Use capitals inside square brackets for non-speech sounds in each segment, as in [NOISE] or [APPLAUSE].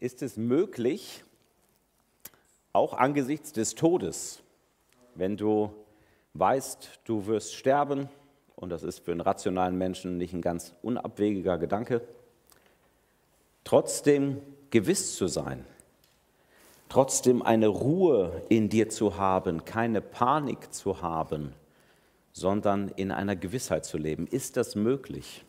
ist es möglich, auch angesichts des Todes, wenn du weißt, du wirst sterben, und das ist für einen rationalen Menschen nicht ein ganz unabwegiger Gedanke, trotzdem gewiss zu sein, trotzdem eine Ruhe in dir zu haben, keine Panik zu haben, sondern in einer Gewissheit zu leben. Ist das möglich?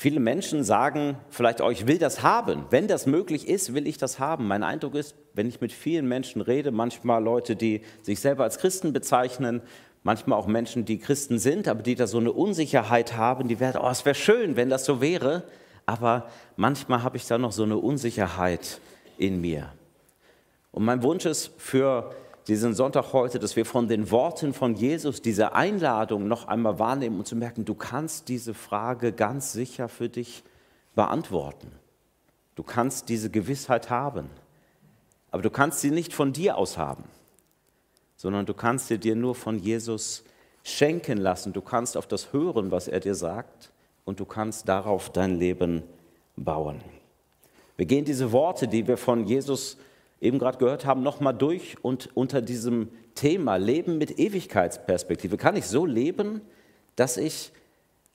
Viele Menschen sagen vielleicht, oh, ich will das haben. Wenn das möglich ist, will ich das haben. Mein Eindruck ist, wenn ich mit vielen Menschen rede, manchmal Leute, die sich selber als Christen bezeichnen, manchmal auch Menschen, die Christen sind, aber die da so eine Unsicherheit haben, die werden, oh, es wäre schön, wenn das so wäre, aber manchmal habe ich da noch so eine Unsicherheit in mir. Und mein Wunsch ist für diesen Sonntag heute, dass wir von den Worten von Jesus diese Einladung noch einmal wahrnehmen und zu merken, du kannst diese Frage ganz sicher für dich beantworten. Du kannst diese Gewissheit haben. Aber du kannst sie nicht von dir aus haben, sondern du kannst sie dir nur von Jesus schenken lassen. Du kannst auf das hören, was er dir sagt, und du kannst darauf dein Leben bauen. Wir gehen diese Worte, die wir von Jesus eben gerade gehört haben, nochmal durch und unter diesem Thema Leben mit Ewigkeitsperspektive. Kann ich so leben, dass ich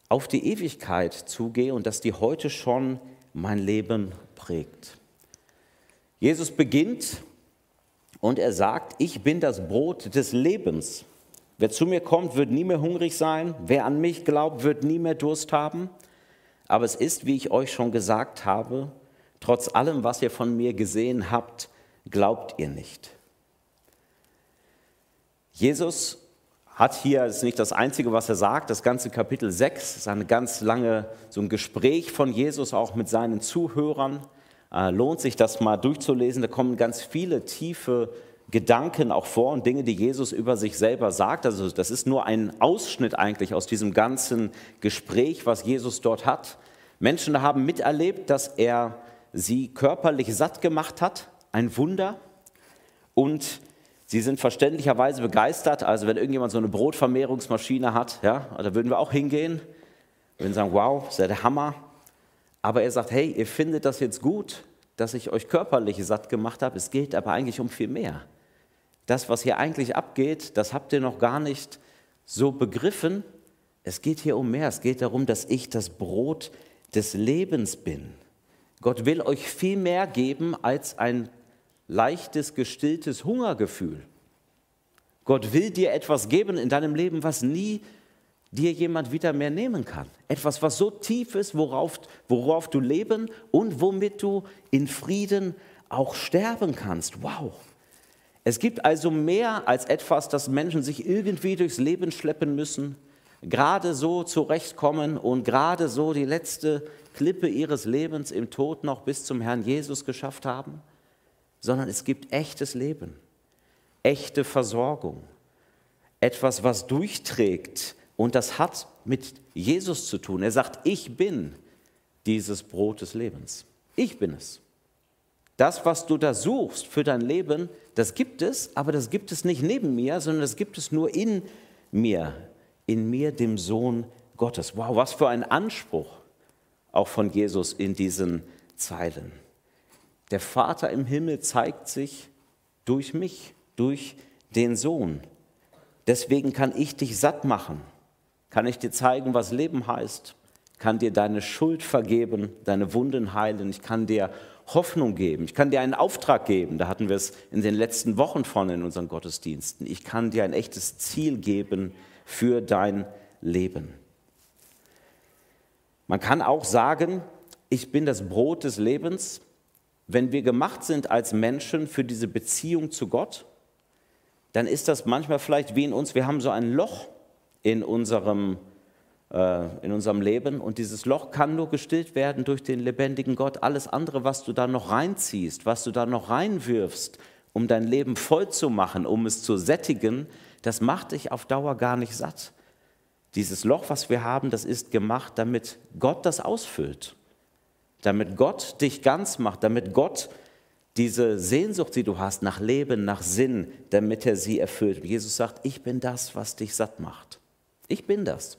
auf die Ewigkeit zugehe und dass die heute schon mein Leben prägt? Jesus beginnt und er sagt, ich bin das Brot des Lebens. Wer zu mir kommt, wird nie mehr hungrig sein. Wer an mich glaubt, wird nie mehr Durst haben. Aber es ist, wie ich euch schon gesagt habe, trotz allem, was ihr von mir gesehen habt, glaubt ihr nicht. Jesus hat hier, das ist nicht das Einzige, was er sagt, das ganze Kapitel 6 ist eine ganz lange, so ein Gespräch von Jesus auch mit seinen Zuhörern. Äh, lohnt sich das mal durchzulesen, da kommen ganz viele tiefe Gedanken auch vor und Dinge, die Jesus über sich selber sagt. Also das ist nur ein Ausschnitt eigentlich aus diesem ganzen Gespräch, was Jesus dort hat. Menschen haben miterlebt, dass er sie körperlich satt gemacht hat, ein Wunder und sie sind verständlicherweise begeistert. Also wenn irgendjemand so eine Brotvermehrungsmaschine hat, ja, da würden wir auch hingehen, würden sagen, wow, ist ja der Hammer. Aber er sagt, hey, ihr findet das jetzt gut, dass ich euch körperlich satt gemacht habe. Es geht aber eigentlich um viel mehr. Das, was hier eigentlich abgeht, das habt ihr noch gar nicht so begriffen. Es geht hier um mehr. Es geht darum, dass ich das Brot des Lebens bin. Gott will euch viel mehr geben als ein leichtes, gestilltes Hungergefühl. Gott will dir etwas geben in deinem Leben, was nie dir jemand wieder mehr nehmen kann. Etwas, was so tief ist, worauf, worauf du leben und womit du in Frieden auch sterben kannst. Wow. Es gibt also mehr als etwas, das Menschen sich irgendwie durchs Leben schleppen müssen, gerade so zurechtkommen und gerade so die letzte Klippe ihres Lebens im Tod noch bis zum Herrn Jesus geschafft haben sondern es gibt echtes Leben, echte Versorgung, etwas, was durchträgt und das hat mit Jesus zu tun. Er sagt, ich bin dieses Brot des Lebens. Ich bin es. Das, was du da suchst für dein Leben, das gibt es, aber das gibt es nicht neben mir, sondern das gibt es nur in mir, in mir, dem Sohn Gottes. Wow, was für ein Anspruch auch von Jesus in diesen Zeilen. Der Vater im Himmel zeigt sich durch mich, durch den Sohn. Deswegen kann ich dich satt machen, kann ich dir zeigen, was Leben heißt, kann dir deine Schuld vergeben, deine Wunden heilen, ich kann dir Hoffnung geben, ich kann dir einen Auftrag geben, da hatten wir es in den letzten Wochen von in unseren Gottesdiensten, ich kann dir ein echtes Ziel geben für dein Leben. Man kann auch sagen, ich bin das Brot des Lebens, wenn wir gemacht sind als Menschen für diese Beziehung zu Gott, dann ist das manchmal vielleicht wie in uns, wir haben so ein Loch in unserem, äh, in unserem Leben und dieses Loch kann nur gestillt werden durch den lebendigen Gott. Alles andere, was du da noch reinziehst, was du da noch reinwirfst, um dein Leben voll zu machen, um es zu sättigen, das macht dich auf Dauer gar nicht satt. Dieses Loch, was wir haben, das ist gemacht, damit Gott das ausfüllt damit Gott dich ganz macht, damit Gott diese Sehnsucht, die du hast nach Leben, nach Sinn, damit er sie erfüllt. Und Jesus sagt, ich bin das, was dich satt macht. Ich bin das.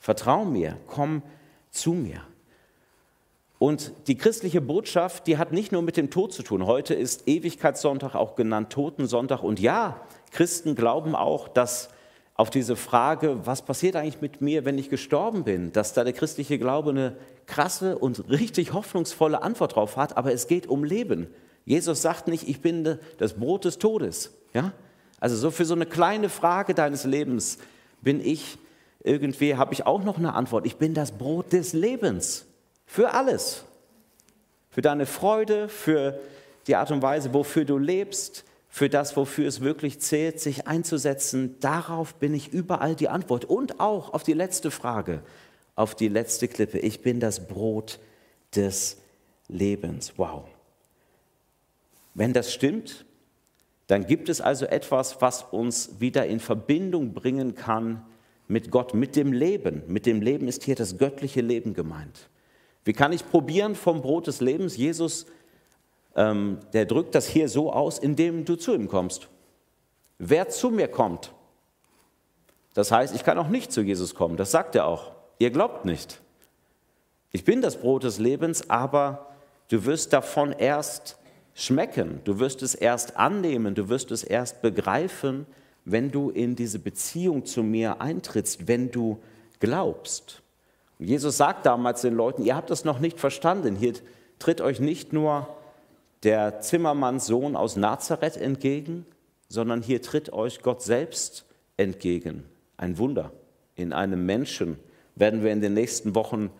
Vertrau mir, komm zu mir. Und die christliche Botschaft, die hat nicht nur mit dem Tod zu tun. Heute ist Ewigkeitssonntag auch genannt Totensonntag. Und ja, Christen glauben auch, dass auf diese Frage, was passiert eigentlich mit mir, wenn ich gestorben bin, dass da der christliche Glaube eine krasse und richtig hoffnungsvolle Antwort drauf hat. Aber es geht um Leben. Jesus sagt nicht, ich bin das Brot des Todes. Ja? Also so für so eine kleine Frage deines Lebens bin ich irgendwie, habe ich auch noch eine Antwort. Ich bin das Brot des Lebens. Für alles. Für deine Freude, für die Art und Weise, wofür du lebst, für das, wofür es wirklich zählt, sich einzusetzen. Darauf bin ich überall die Antwort. Und auch auf die letzte Frage, auf die letzte Klippe. Ich bin das Brot des Lebens. Wow. Wenn das stimmt, dann gibt es also etwas, was uns wieder in Verbindung bringen kann mit Gott, mit dem Leben. Mit dem Leben ist hier das göttliche Leben gemeint. Wie kann ich probieren vom Brot des Lebens? Jesus, der drückt das hier so aus, indem du zu ihm kommst. Wer zu mir kommt, das heißt, ich kann auch nicht zu Jesus kommen, das sagt er auch. Ihr glaubt nicht. Ich bin das Brot des Lebens, aber du wirst davon erst schmecken, du wirst es erst annehmen, du wirst es erst begreifen, wenn du in diese Beziehung zu mir eintrittst, wenn du glaubst. Jesus sagt damals den Leuten, ihr habt das noch nicht verstanden. Hier tritt euch nicht nur der Zimmermannssohn aus Nazareth entgegen, sondern hier tritt euch Gott selbst entgegen. Ein Wunder. In einem Menschen werden wir in den nächsten Wochen,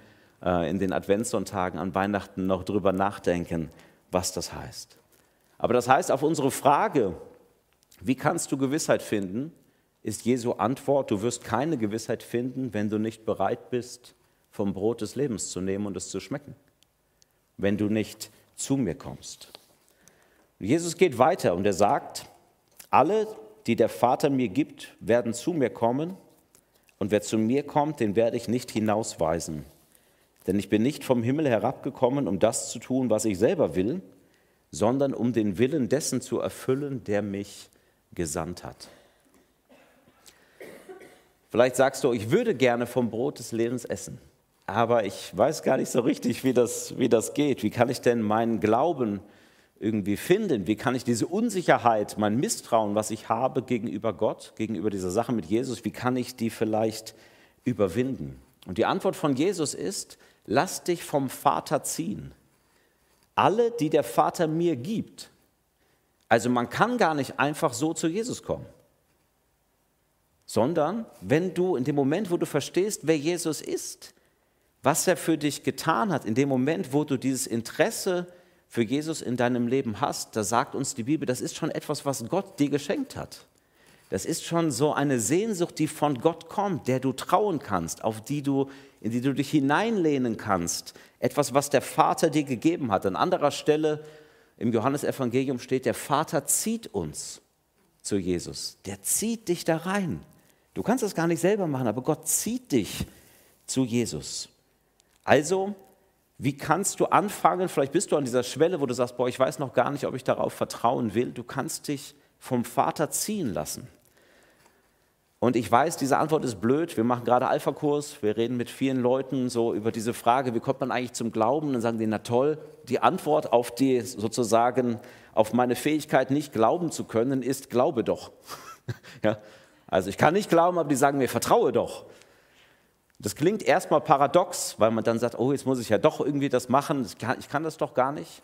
äh, in den Adventssonntagen an Weihnachten noch drüber nachdenken, was das heißt. Aber das heißt, auf unsere Frage, wie kannst du Gewissheit finden, ist Jesu Antwort, du wirst keine Gewissheit finden, wenn du nicht bereit bist, vom Brot des Lebens zu nehmen und es zu schmecken, wenn du nicht zu mir kommst. Jesus geht weiter und er sagt, alle, die der Vater mir gibt, werden zu mir kommen und wer zu mir kommt, den werde ich nicht hinausweisen. Denn ich bin nicht vom Himmel herabgekommen, um das zu tun, was ich selber will, sondern um den Willen dessen zu erfüllen, der mich gesandt hat. Vielleicht sagst du, ich würde gerne vom Brot des Lebens essen aber ich weiß gar nicht so richtig, wie das, wie das geht. Wie kann ich denn meinen Glauben irgendwie finden? Wie kann ich diese Unsicherheit, mein Misstrauen, was ich habe gegenüber Gott, gegenüber dieser Sache mit Jesus, wie kann ich die vielleicht überwinden? Und die Antwort von Jesus ist, lass dich vom Vater ziehen. Alle, die der Vater mir gibt. Also man kann gar nicht einfach so zu Jesus kommen sondern wenn du in dem Moment, wo du verstehst, wer Jesus ist, was er für dich getan hat, in dem Moment, wo du dieses Interesse für Jesus in deinem Leben hast, da sagt uns die Bibel, das ist schon etwas, was Gott dir geschenkt hat. Das ist schon so eine Sehnsucht, die von Gott kommt, der du trauen kannst, auf die du, in die du dich hineinlehnen kannst. Etwas, was der Vater dir gegeben hat. An anderer Stelle im Johannesevangelium steht, der Vater zieht uns zu Jesus. Der zieht dich da rein. Du kannst das gar nicht selber machen, aber Gott zieht dich zu Jesus. Also, wie kannst du anfangen? Vielleicht bist du an dieser Schwelle, wo du sagst, boah, ich weiß noch gar nicht, ob ich darauf vertrauen will. Du kannst dich vom Vater ziehen lassen. Und ich weiß, diese Antwort ist blöd. Wir machen gerade Alpha-Kurs, wir reden mit vielen Leuten so über diese Frage, wie kommt man eigentlich zum Glauben? Und dann sagen die, na toll, die Antwort auf die sozusagen, auf meine Fähigkeit, nicht glauben zu können, ist, glaube doch. [LAUGHS] ja? Also ich kann nicht glauben, aber die sagen mir, vertraue doch. Das klingt erstmal paradox, weil man dann sagt, oh, jetzt muss ich ja doch irgendwie das machen, ich kann, das doch gar nicht.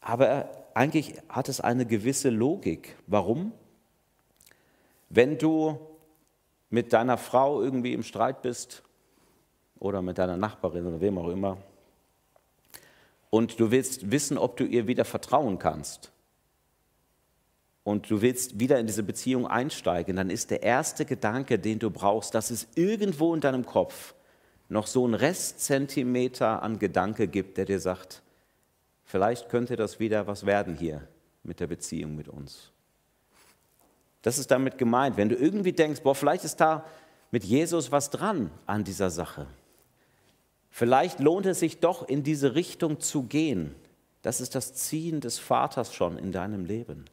Aber eigentlich hat es eine gewisse Logik. Warum? Wenn du mit deiner Frau irgendwie im Streit bist oder mit deiner Nachbarin oder wem auch immer und du willst wissen, ob du ihr wieder vertrauen kannst, und du willst wieder in diese Beziehung einsteigen, dann ist der erste Gedanke, den du brauchst, dass es irgendwo in deinem Kopf noch so ein Restzentimeter an Gedanke gibt, der dir sagt, vielleicht könnte das wieder was werden hier mit der Beziehung mit uns. Das ist damit gemeint, wenn du irgendwie denkst, boah, vielleicht ist da mit Jesus was dran an dieser Sache. Vielleicht lohnt es sich doch in diese Richtung zu gehen. Das ist das Ziehen des Vaters schon in deinem Leben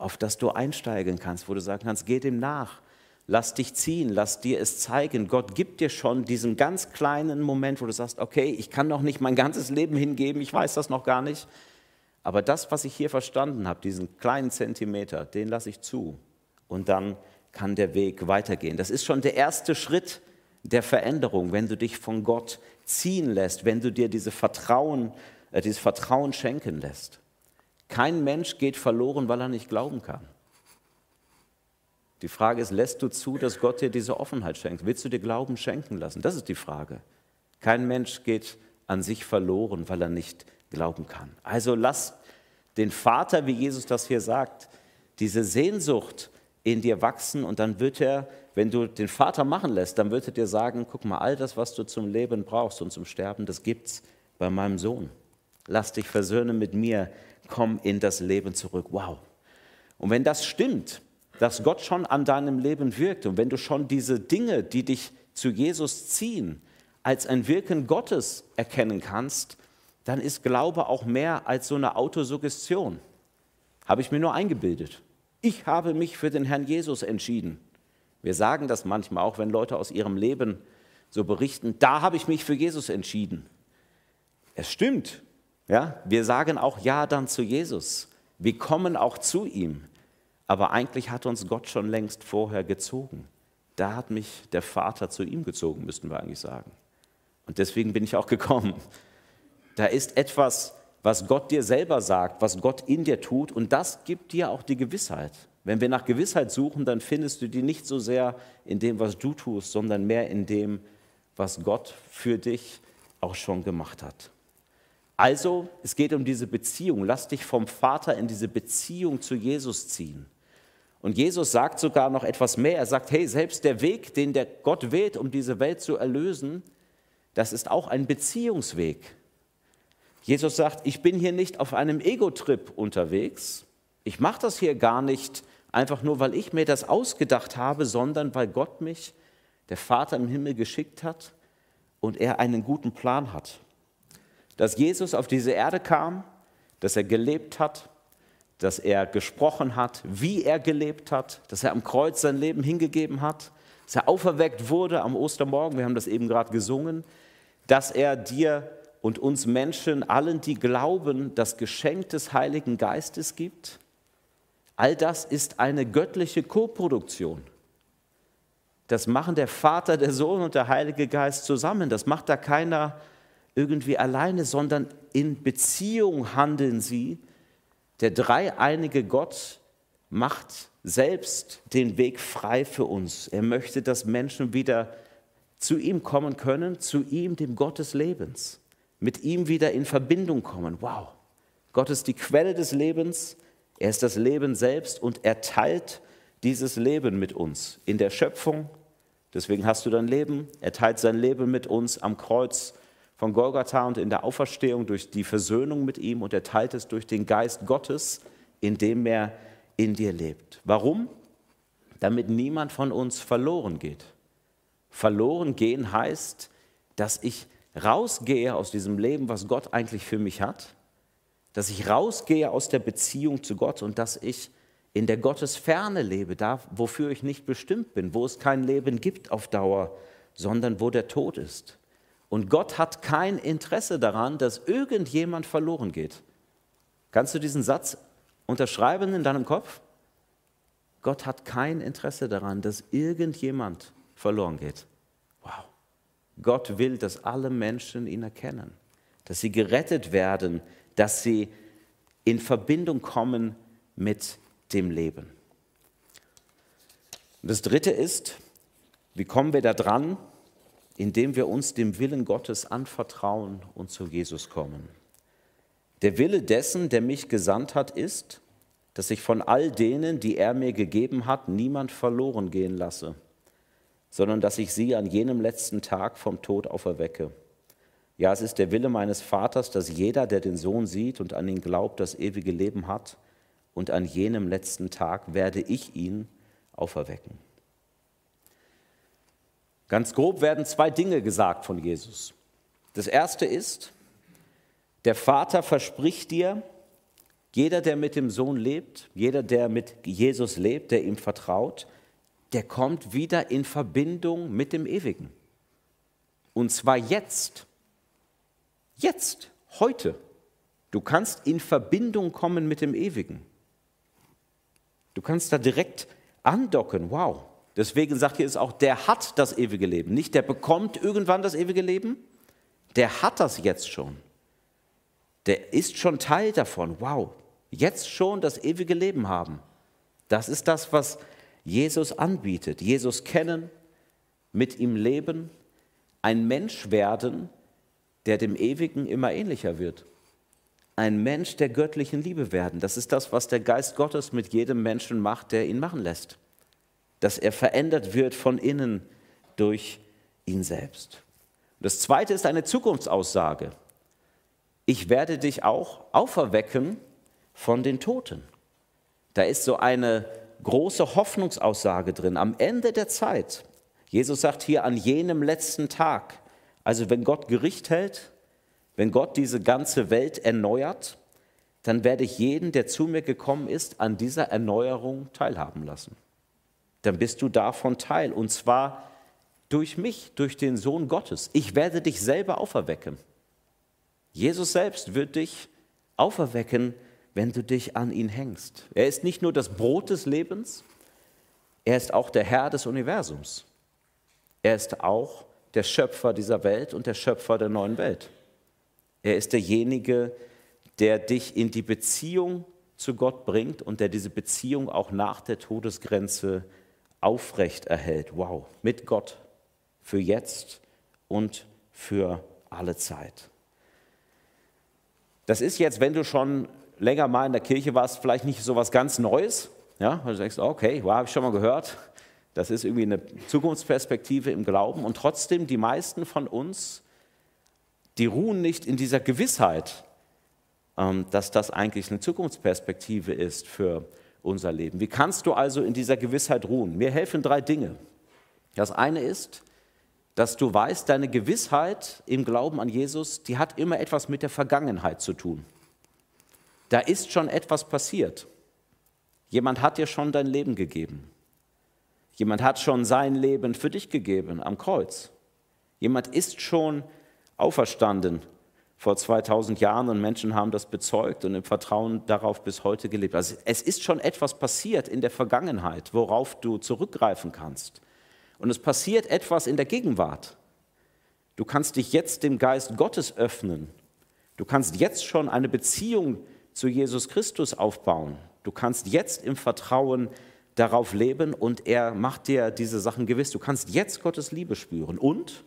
auf das du einsteigen kannst, wo du sagen kannst, geh dem nach, Lass dich ziehen, lass dir es zeigen. Gott gibt dir schon diesen ganz kleinen Moment, wo du sagst, okay, ich kann noch nicht mein ganzes Leben hingeben, ich weiß das noch gar nicht. Aber das, was ich hier verstanden habe, diesen kleinen Zentimeter, den lasse ich zu. Und dann kann der Weg weitergehen. Das ist schon der erste Schritt der Veränderung, wenn du dich von Gott ziehen lässt, wenn du dir diese Vertrauen, äh, dieses Vertrauen schenken lässt. Kein Mensch geht verloren, weil er nicht glauben kann. Die Frage ist, lässt du zu, dass Gott dir diese Offenheit schenkt? Willst du dir Glauben schenken lassen? Das ist die Frage. Kein Mensch geht an sich verloren, weil er nicht glauben kann. Also lass den Vater, wie Jesus das hier sagt, diese Sehnsucht in dir wachsen und dann wird er, wenn du den Vater machen lässt, dann wird er dir sagen, guck mal, all das, was du zum Leben brauchst und zum Sterben, das gibt's bei meinem Sohn. Lass dich versöhnen mit mir, komm in das Leben zurück. Wow. Und wenn das stimmt, dass Gott schon an deinem Leben wirkt und wenn du schon diese Dinge, die dich zu Jesus ziehen, als ein Wirken Gottes erkennen kannst, dann ist Glaube auch mehr als so eine Autosuggestion. Habe ich mir nur eingebildet. Ich habe mich für den Herrn Jesus entschieden. Wir sagen das manchmal auch, wenn Leute aus ihrem Leben so berichten, da habe ich mich für Jesus entschieden. Es stimmt. Ja, wir sagen auch ja dann zu Jesus. Wir kommen auch zu ihm. Aber eigentlich hat uns Gott schon längst vorher gezogen. Da hat mich der Vater zu ihm gezogen, müssten wir eigentlich sagen. Und deswegen bin ich auch gekommen. Da ist etwas, was Gott dir selber sagt, was Gott in dir tut, und das gibt dir auch die Gewissheit. Wenn wir nach Gewissheit suchen, dann findest du die nicht so sehr in dem, was du tust, sondern mehr in dem, was Gott für dich auch schon gemacht hat. Also, es geht um diese Beziehung. Lass dich vom Vater in diese Beziehung zu Jesus ziehen. Und Jesus sagt sogar noch etwas mehr. Er sagt, hey, selbst der Weg, den der Gott wählt, um diese Welt zu erlösen, das ist auch ein Beziehungsweg. Jesus sagt, ich bin hier nicht auf einem Ego-Trip unterwegs. Ich mache das hier gar nicht einfach nur, weil ich mir das ausgedacht habe, sondern weil Gott mich, der Vater im Himmel, geschickt hat und er einen guten Plan hat. Dass Jesus auf diese Erde kam, dass er gelebt hat, dass er gesprochen hat, wie er gelebt hat, dass er am Kreuz sein Leben hingegeben hat, dass er auferweckt wurde am Ostermorgen, wir haben das eben gerade gesungen, dass er dir und uns Menschen, allen, die glauben, das Geschenk des Heiligen Geistes gibt. All das ist eine göttliche Koproduktion. Das machen der Vater, der Sohn und der Heilige Geist zusammen. Das macht da keiner irgendwie alleine, sondern in Beziehung handeln sie der dreieinige Gott macht selbst den Weg frei für uns. Er möchte, dass Menschen wieder zu ihm kommen können, zu ihm, dem Gott des Lebens, mit ihm wieder in Verbindung kommen. Wow, Gott ist die Quelle des Lebens, er ist das Leben selbst und er teilt dieses Leben mit uns in der Schöpfung. Deswegen hast du dein Leben. Er teilt sein Leben mit uns am Kreuz von Golgatha und in der Auferstehung durch die Versöhnung mit ihm und er teilt es durch den Geist Gottes, in dem er in dir lebt. Warum? Damit niemand von uns verloren geht. Verloren gehen heißt, dass ich rausgehe aus diesem Leben, was Gott eigentlich für mich hat, dass ich rausgehe aus der Beziehung zu Gott und dass ich in der Gottesferne lebe, da wofür ich nicht bestimmt bin, wo es kein Leben gibt auf Dauer, sondern wo der Tod ist. Und Gott hat kein Interesse daran, dass irgendjemand verloren geht. Kannst du diesen Satz unterschreiben in deinem Kopf? Gott hat kein Interesse daran, dass irgendjemand verloren geht. Wow. Gott will, dass alle Menschen ihn erkennen, dass sie gerettet werden, dass sie in Verbindung kommen mit dem Leben. Und das Dritte ist, wie kommen wir da dran? Indem wir uns dem Willen Gottes anvertrauen und zu Jesus kommen. Der Wille dessen, der mich gesandt hat, ist, dass ich von all denen, die er mir gegeben hat, niemand verloren gehen lasse, sondern dass ich sie an jenem letzten Tag vom Tod auferwecke. Ja, es ist der Wille meines Vaters, dass jeder, der den Sohn sieht und an ihn glaubt, das ewige Leben hat, und an jenem letzten Tag werde ich ihn auferwecken. Ganz grob werden zwei Dinge gesagt von Jesus. Das erste ist, der Vater verspricht dir, jeder, der mit dem Sohn lebt, jeder, der mit Jesus lebt, der ihm vertraut, der kommt wieder in Verbindung mit dem Ewigen. Und zwar jetzt. Jetzt, heute. Du kannst in Verbindung kommen mit dem Ewigen. Du kannst da direkt andocken. Wow. Deswegen sagt hier es auch, der hat das ewige Leben. Nicht der bekommt irgendwann das ewige Leben, der hat das jetzt schon. Der ist schon Teil davon. Wow. Jetzt schon das ewige Leben haben. Das ist das, was Jesus anbietet. Jesus kennen, mit ihm leben, ein Mensch werden, der dem Ewigen immer ähnlicher wird. Ein Mensch der göttlichen Liebe werden. Das ist das, was der Geist Gottes mit jedem Menschen macht, der ihn machen lässt. Dass er verändert wird von innen durch ihn selbst. Das zweite ist eine Zukunftsaussage. Ich werde dich auch auferwecken von den Toten. Da ist so eine große Hoffnungsaussage drin. Am Ende der Zeit, Jesus sagt hier an jenem letzten Tag, also wenn Gott Gericht hält, wenn Gott diese ganze Welt erneuert, dann werde ich jeden, der zu mir gekommen ist, an dieser Erneuerung teilhaben lassen. Dann bist du davon Teil und zwar durch mich, durch den Sohn Gottes. Ich werde dich selber auferwecken. Jesus selbst wird dich auferwecken, wenn du dich an ihn hängst. Er ist nicht nur das Brot des Lebens, er ist auch der Herr des Universums. Er ist auch der Schöpfer dieser Welt und der Schöpfer der neuen Welt. Er ist derjenige, der dich in die Beziehung zu Gott bringt und der diese Beziehung auch nach der Todesgrenze aufrecht erhält. Wow, mit Gott für jetzt und für alle Zeit. Das ist jetzt, wenn du schon länger mal in der Kirche warst, vielleicht nicht so was ganz Neues. Ja, weil du denkst, okay, wow, habe ich schon mal gehört. Das ist irgendwie eine Zukunftsperspektive im Glauben. Und trotzdem, die meisten von uns, die ruhen nicht in dieser Gewissheit, ähm, dass das eigentlich eine Zukunftsperspektive ist für unser Leben. Wie kannst du also in dieser Gewissheit ruhen? Mir helfen drei Dinge. Das eine ist, dass du weißt, deine Gewissheit im Glauben an Jesus, die hat immer etwas mit der Vergangenheit zu tun. Da ist schon etwas passiert. Jemand hat dir schon dein Leben gegeben. Jemand hat schon sein Leben für dich gegeben am Kreuz. Jemand ist schon auferstanden vor 2000 Jahren und Menschen haben das bezeugt und im Vertrauen darauf bis heute gelebt. Also es ist schon etwas passiert in der Vergangenheit, worauf du zurückgreifen kannst. Und es passiert etwas in der Gegenwart. Du kannst dich jetzt dem Geist Gottes öffnen. Du kannst jetzt schon eine Beziehung zu Jesus Christus aufbauen. Du kannst jetzt im Vertrauen darauf leben und er macht dir diese Sachen gewiss. Du kannst jetzt Gottes Liebe spüren. Und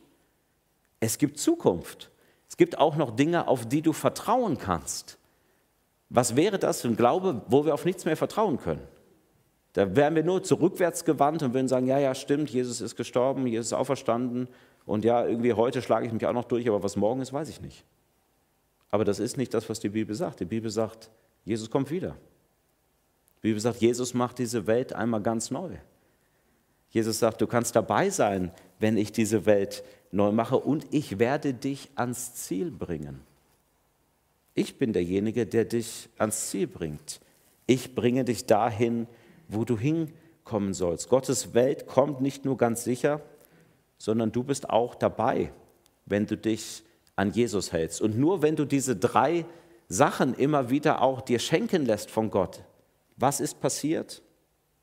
es gibt Zukunft. Es gibt auch noch Dinge, auf die du vertrauen kannst. Was wäre das für ein Glaube, wo wir auf nichts mehr vertrauen können? Da wären wir nur zurückwärts gewandt und würden sagen, ja, ja, stimmt, Jesus ist gestorben, Jesus ist auferstanden und ja, irgendwie heute schlage ich mich auch noch durch, aber was morgen ist, weiß ich nicht. Aber das ist nicht das, was die Bibel sagt. Die Bibel sagt, Jesus kommt wieder. Die Bibel sagt, Jesus macht diese Welt einmal ganz neu. Jesus sagt, du kannst dabei sein, wenn ich diese Welt neu mache und ich werde dich ans Ziel bringen. Ich bin derjenige, der dich ans Ziel bringt. Ich bringe dich dahin, wo du hinkommen sollst. Gottes Welt kommt nicht nur ganz sicher, sondern du bist auch dabei, wenn du dich an Jesus hältst. Und nur wenn du diese drei Sachen immer wieder auch dir schenken lässt von Gott, was ist passiert,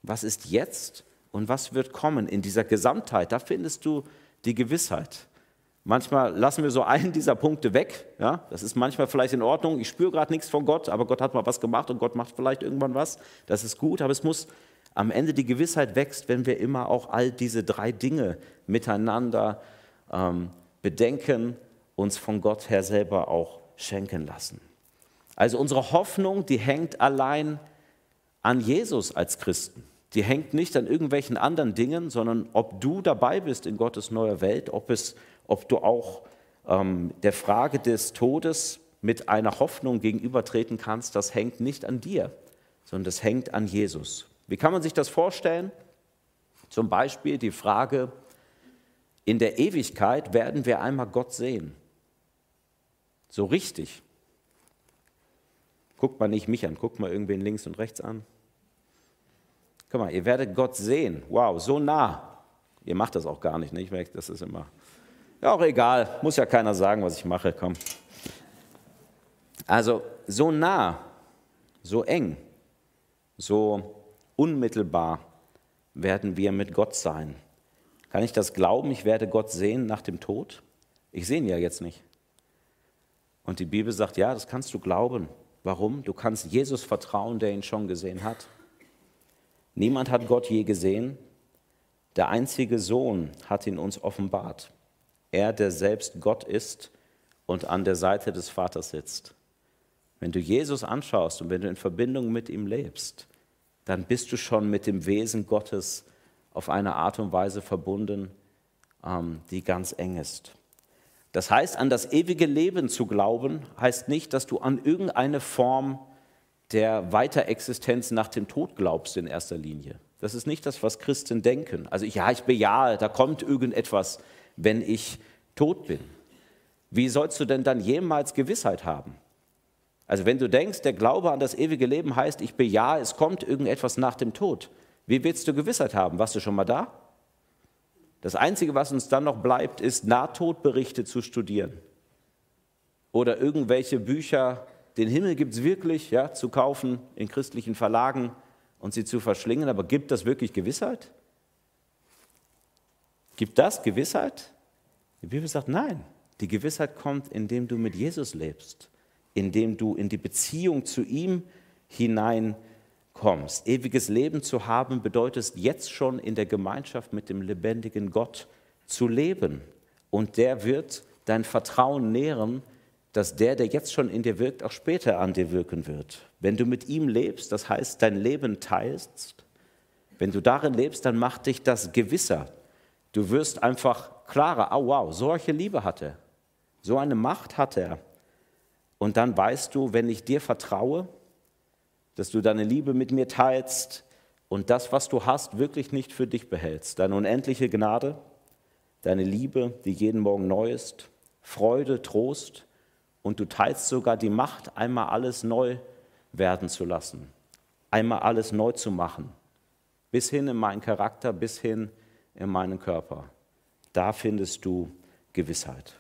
was ist jetzt und was wird kommen in dieser Gesamtheit, da findest du die Gewissheit. Manchmal lassen wir so einen dieser Punkte weg. Ja? Das ist manchmal vielleicht in Ordnung. Ich spüre gerade nichts von Gott, aber Gott hat mal was gemacht und Gott macht vielleicht irgendwann was. Das ist gut, aber es muss am Ende die Gewissheit wächst, wenn wir immer auch all diese drei Dinge miteinander ähm, bedenken uns von Gott her selber auch schenken lassen. Also unsere Hoffnung, die hängt allein an Jesus als Christen. Die hängt nicht an irgendwelchen anderen Dingen, sondern ob du dabei bist in Gottes neuer Welt, ob, es, ob du auch ähm, der Frage des Todes mit einer Hoffnung gegenübertreten kannst, das hängt nicht an dir, sondern das hängt an Jesus. Wie kann man sich das vorstellen? Zum Beispiel die Frage, in der Ewigkeit werden wir einmal Gott sehen. So richtig. Guckt mal nicht mich an, guckt mal irgendwen links und rechts an. Guck mal, ihr werdet Gott sehen. Wow, so nah. Ihr macht das auch gar nicht, ne? das ist immer. Ja, auch egal, muss ja keiner sagen, was ich mache, komm. Also so nah, so eng, so unmittelbar werden wir mit Gott sein. Kann ich das glauben, ich werde Gott sehen nach dem Tod? Ich sehe ihn ja jetzt nicht. Und die Bibel sagt, ja, das kannst du glauben. Warum? Du kannst Jesus vertrauen, der ihn schon gesehen hat. Niemand hat Gott je gesehen. Der einzige Sohn hat ihn uns offenbart. Er, der selbst Gott ist und an der Seite des Vaters sitzt. Wenn du Jesus anschaust und wenn du in Verbindung mit ihm lebst, dann bist du schon mit dem Wesen Gottes auf eine Art und Weise verbunden, ähm, die ganz eng ist. Das heißt, an das ewige Leben zu glauben, heißt nicht, dass du an irgendeine Form der Weiterexistenz nach dem Tod glaubst in erster Linie. Das ist nicht das, was Christen denken. Also ja, ich bejahe, da kommt irgendetwas, wenn ich tot bin. Wie sollst du denn dann jemals Gewissheit haben? Also wenn du denkst, der Glaube an das ewige Leben heißt, ich bejahe, es kommt irgendetwas nach dem Tod, wie willst du Gewissheit haben? Warst du schon mal da? Das Einzige, was uns dann noch bleibt, ist Nahtodberichte zu studieren. Oder irgendwelche Bücher, den Himmel gibt es wirklich, ja, zu kaufen in christlichen Verlagen und sie zu verschlingen. Aber gibt das wirklich Gewissheit? Gibt das Gewissheit? Die Bibel sagt nein. Die Gewissheit kommt, indem du mit Jesus lebst, indem du in die Beziehung zu ihm hinein kommst. Ewiges Leben zu haben bedeutet jetzt schon in der Gemeinschaft mit dem lebendigen Gott zu leben. Und der wird dein Vertrauen nähren, dass der, der jetzt schon in dir wirkt, auch später an dir wirken wird. Wenn du mit ihm lebst, das heißt dein Leben teilst, wenn du darin lebst, dann macht dich das gewisser. Du wirst einfach klarer, oh wow, solche Liebe hat er, so eine Macht hat er. Und dann weißt du, wenn ich dir vertraue, dass du deine Liebe mit mir teilst und das, was du hast, wirklich nicht für dich behältst. Deine unendliche Gnade, deine Liebe, die jeden Morgen neu ist, Freude, Trost und du teilst sogar die Macht, einmal alles neu werden zu lassen, einmal alles neu zu machen, bis hin in meinen Charakter, bis hin in meinen Körper. Da findest du Gewissheit.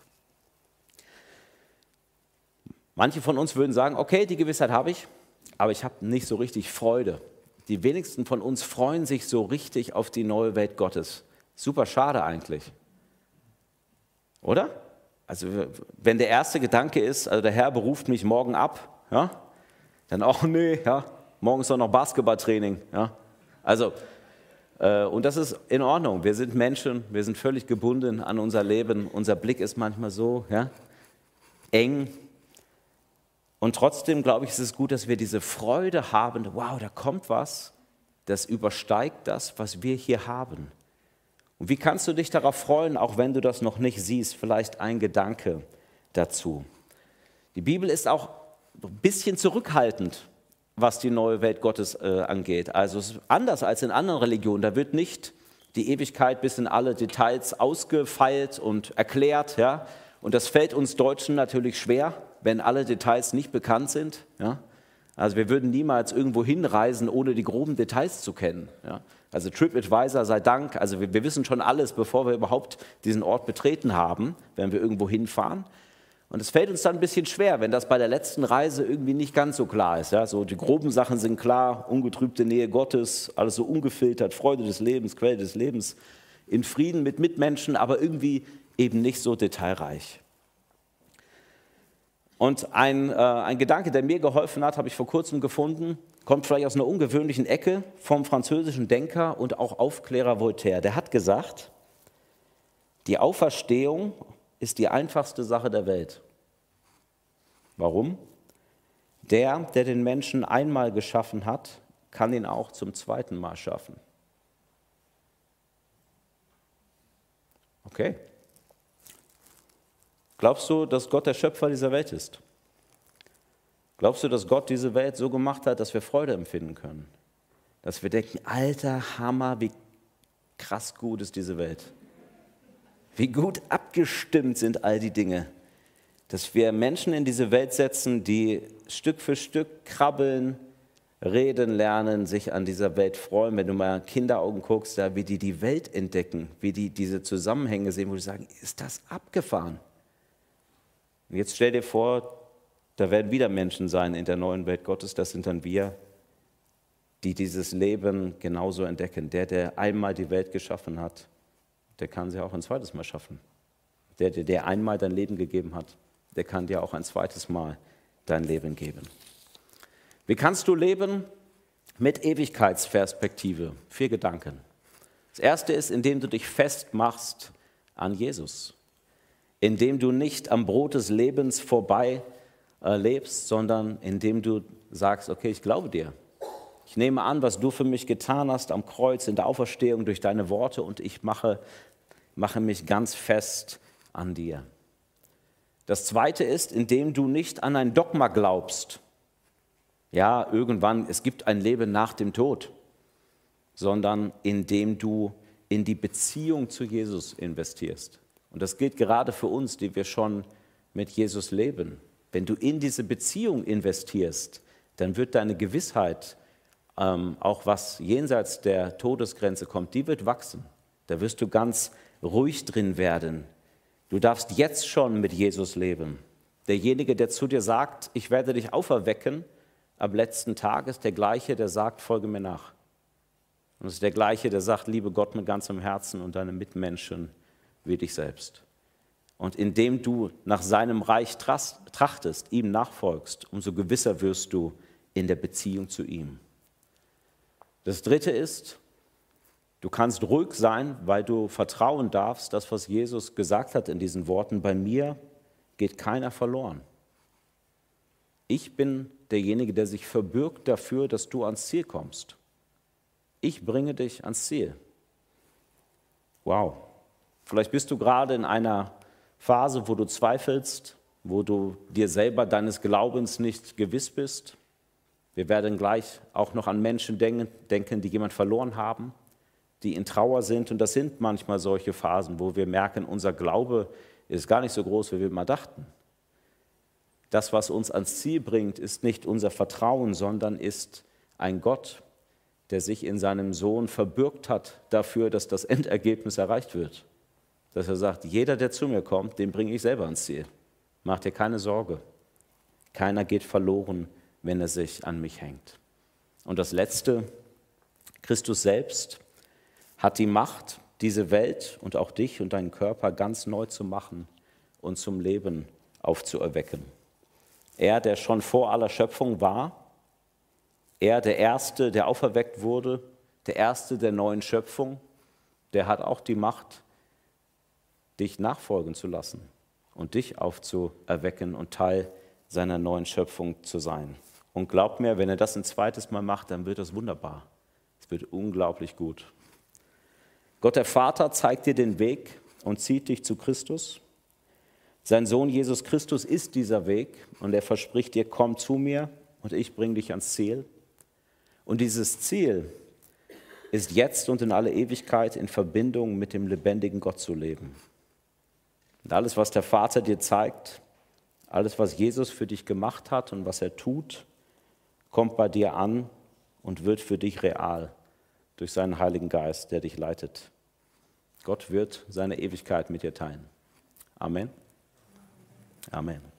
Manche von uns würden sagen, okay, die Gewissheit habe ich, aber ich habe nicht so richtig Freude. Die wenigsten von uns freuen sich so richtig auf die neue Welt Gottes. Super schade eigentlich. Oder? Also wenn der erste Gedanke ist, also der Herr beruft mich morgen ab, ja, dann auch [LAUGHS] nee, ja, morgen ist doch noch Basketballtraining, ja. Also äh, und das ist in Ordnung. Wir sind Menschen, wir sind völlig gebunden an unser Leben. Unser Blick ist manchmal so ja, eng, und trotzdem glaube ich, ist es gut, dass wir diese Freude haben, wow, da kommt was, das übersteigt das, was wir hier haben. Und wie kannst du dich darauf freuen, auch wenn du das noch nicht siehst? Vielleicht ein Gedanke dazu. Die Bibel ist auch ein bisschen zurückhaltend, was die neue Welt Gottes äh, angeht. Also anders als in anderen Religionen. Da wird nicht die Ewigkeit bis in alle Details ausgefeilt und erklärt. Ja? Und das fällt uns Deutschen natürlich schwer wenn alle Details nicht bekannt sind. Ja? Also wir würden niemals irgendwo hinreisen, ohne die groben Details zu kennen. Ja? Also TripAdvisor sei Dank, also wir, wir, wissen schon alles, bevor wir überhaupt diesen Ort betreten haben, wenn wir irgendwo hinfahren. Und es fällt uns dann ein bisschen schwer, wenn das bei der letzten Reise irgendwie nicht ganz so klar ist. Ja? So die groben Sachen sind klar, ungetrübte Nähe Gottes, alles so ungefiltert, Freude des Lebens, Quelle des Lebens, in Frieden mit Mitmenschen, aber irgendwie eben nicht so detailreich. Und ein, äh, ein Gedanke, der mir geholfen hat, habe ich vor kurzem gefunden, kommt vielleicht aus einer ungewöhnlichen Ecke vom französischen Denker und auch Aufklärer Voltaire. Der hat gesagt, die Auferstehung ist die einfachste Sache der Welt. Warum? Der, der den Menschen einmal geschaffen hat, kann ihn auch zum zweiten Mal schaffen. Okay, Glaubst du, dass Gott der Schöpfer dieser Welt ist? Glaubst du, dass Gott diese Welt so gemacht hat, dass wir Freude empfinden können? Dass wir denken, alter Hammer, wie krass gut ist diese Welt. Wie gut abgestimmt sind all die Dinge. Dass wir Menschen in diese Welt setzen, die Stück für Stück krabbeln, reden lernen, sich an dieser Welt freuen. Wenn du mal Kinderaugen guckst, da, wie die die Welt entdecken, wie die diese Zusammenhänge sehen, wo die sagen, ist das abgefahren? Und jetzt stell dir vor, da werden wieder Menschen sein in der neuen Welt Gottes, das sind dann wir, die dieses Leben genauso entdecken. Der, der einmal die Welt geschaffen hat, der kann sie auch ein zweites Mal schaffen. Der, der dir einmal dein Leben gegeben hat, der kann dir auch ein zweites Mal dein Leben geben. Wie kannst du leben mit Ewigkeitsperspektive? Vier Gedanken. Das erste ist, indem du dich festmachst an Jesus, indem du nicht am Brot des Lebens vorbei äh, lebst, sondern indem du sagst, okay, ich glaube dir. Ich nehme an, was du für mich getan hast am Kreuz, in der Auferstehung durch deine Worte und ich mache, mache mich ganz fest an dir. Das zweite ist, indem du nicht an ein Dogma glaubst, ja, irgendwann, es gibt ein Leben nach dem Tod, sondern indem du in die Beziehung zu Jesus investierst. Und das gilt gerade für uns, die wir schon mit Jesus leben. Wenn du in diese Beziehung investierst, dann wird deine Gewissheit, ähm, auch was jenseits der Todesgrenze kommt, die wird wachsen. Da wirst du ganz ruhig drin werden. Du darfst jetzt schon mit Jesus leben. Derjenige, der zu dir sagt, ich werde dich auferwecken, am letzten Tag ist der gleiche, der sagt, folge mir nach. Und es ist der gleiche, der sagt, liebe Gott mit ganzem Herzen und deine Mitmenschen wie dich selbst. Und indem du nach seinem Reich trachtest, ihm nachfolgst, umso gewisser wirst du in der Beziehung zu ihm. Das Dritte ist, du kannst ruhig sein, weil du vertrauen darfst, das, was Jesus gesagt hat in diesen Worten, bei mir geht keiner verloren. Ich bin derjenige, der sich verbürgt dafür, dass du ans Ziel kommst. Ich bringe dich ans Ziel. Wow. Vielleicht bist du gerade in einer Phase, wo du zweifelst, wo du dir selber deines Glaubens nicht gewiss bist. Wir werden gleich auch noch an Menschen denken, die jemand verloren haben, die in Trauer sind. Und das sind manchmal solche Phasen, wo wir merken, unser Glaube ist gar nicht so groß, wie wir mal dachten. Das, was uns ans Ziel bringt, ist nicht unser Vertrauen, sondern ist ein Gott, der sich in seinem Sohn verbürgt hat dafür, dass das Endergebnis erreicht wird. Dass er sagt, jeder, der zu mir kommt, den bringe ich selber ans Ziel. Mach dir keine Sorge. Keiner geht verloren, wenn er sich an mich hängt. Und das Letzte, Christus selbst hat die Macht, diese Welt und auch dich und deinen Körper ganz neu zu machen und zum Leben aufzuerwecken. Er, der schon vor aller Schöpfung war, er, der Erste, der auferweckt wurde, der Erste der neuen Schöpfung, der hat auch die Macht, dich nachfolgen zu lassen und dich aufzuerwecken und Teil seiner neuen Schöpfung zu sein. Und glaub mir, wenn er das ein zweites Mal macht, dann wird das wunderbar. Es wird unglaublich gut. Gott der Vater zeigt dir den Weg und zieht dich zu Christus. Sein Sohn Jesus Christus ist dieser Weg und er verspricht dir, komm zu mir und ich bringe dich ans Ziel. Und dieses Ziel ist jetzt und in alle Ewigkeit in Verbindung mit dem lebendigen Gott zu leben. Und alles, was der Vater dir zeigt, alles, was Jesus für dich gemacht hat und was er tut, kommt bei dir an und wird für dich real durch seinen Heiligen Geist, der dich leitet. Gott wird seine Ewigkeit mit dir teilen. Amen. Amen.